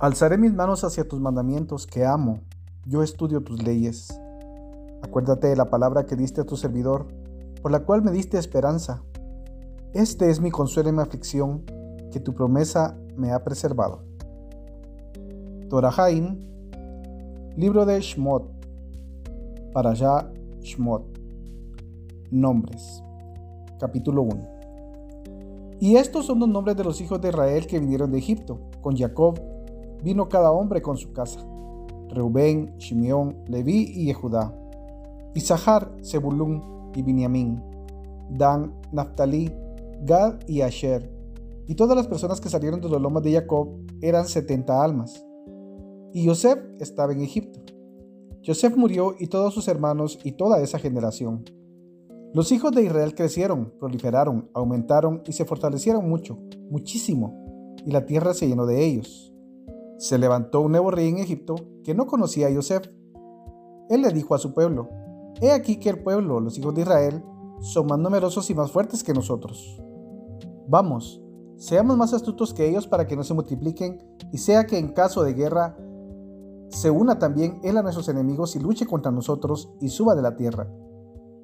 Alzaré mis manos hacia tus mandamientos que amo. Yo estudio tus leyes. Acuérdate de la palabra que diste a tu servidor, por la cual me diste esperanza. Este es mi consuelo en mi aflicción, que tu promesa me ha preservado. Torahaim, libro de Shmot, para allá Shmot. Nombres. Capítulo 1. Y estos son los nombres de los hijos de Israel que vinieron de Egipto, con Jacob vino cada hombre con su casa. Reubén, Shimeón, Leví y Yehudá. Isahar, Zebulún y Binyamin. Dan, Naphtali, Gad y Asher. Y todas las personas que salieron de los lomas de Jacob eran setenta almas. Y Joseph estaba en Egipto. Joseph murió y todos sus hermanos y toda esa generación. Los hijos de Israel crecieron, proliferaron, aumentaron y se fortalecieron mucho, muchísimo, y la tierra se llenó de ellos se levantó un nuevo rey en Egipto que no conocía a Joseph. Él le dijo a su pueblo, He aquí que el pueblo, los hijos de Israel, son más numerosos y más fuertes que nosotros. Vamos, seamos más astutos que ellos para que no se multipliquen y sea que en caso de guerra se una también él a nuestros enemigos y luche contra nosotros y suba de la tierra.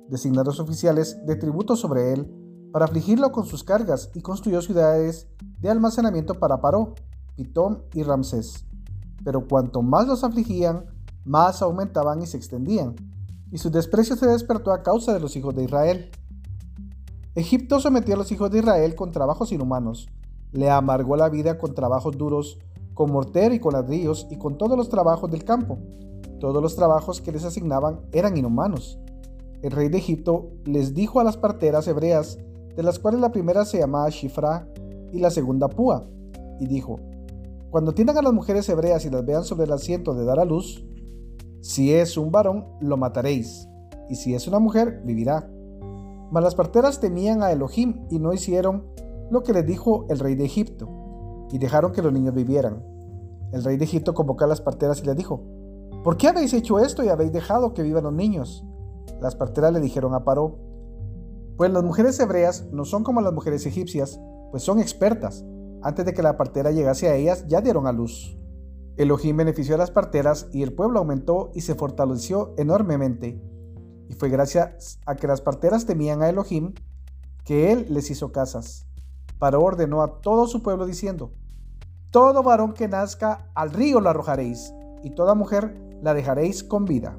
Designar los oficiales de tributo sobre él para afligirlo con sus cargas y construyó ciudades de almacenamiento para Paró, Pitón y Ramsés. Pero cuanto más los afligían, más aumentaban y se extendían, y su desprecio se despertó a causa de los hijos de Israel. Egipto sometió a los hijos de Israel con trabajos inhumanos, le amargó la vida con trabajos duros, con mortero y con ladrillos y con todos los trabajos del campo. Todos los trabajos que les asignaban eran inhumanos. El rey de Egipto les dijo a las parteras hebreas, de las cuales la primera se llamaba Shifra y la segunda Púa, y dijo, cuando tiendan a las mujeres hebreas y las vean sobre el asiento de dar a luz, si es un varón, lo mataréis, y si es una mujer, vivirá. Mas las parteras temían a Elohim y no hicieron lo que les dijo el rey de Egipto, y dejaron que los niños vivieran. El rey de Egipto convocó a las parteras y les dijo, ¿por qué habéis hecho esto y habéis dejado que vivan los niños? Las parteras le dijeron a Paró, pues las mujeres hebreas no son como las mujeres egipcias, pues son expertas antes de que la partera llegase a ellas, ya dieron a luz. Elohim benefició a las parteras y el pueblo aumentó y se fortaleció enormemente. Y fue gracias a que las parteras temían a Elohim que él les hizo casas. Para ordenó a todo su pueblo diciendo, Todo varón que nazca al río lo arrojaréis, y toda mujer la dejaréis con vida.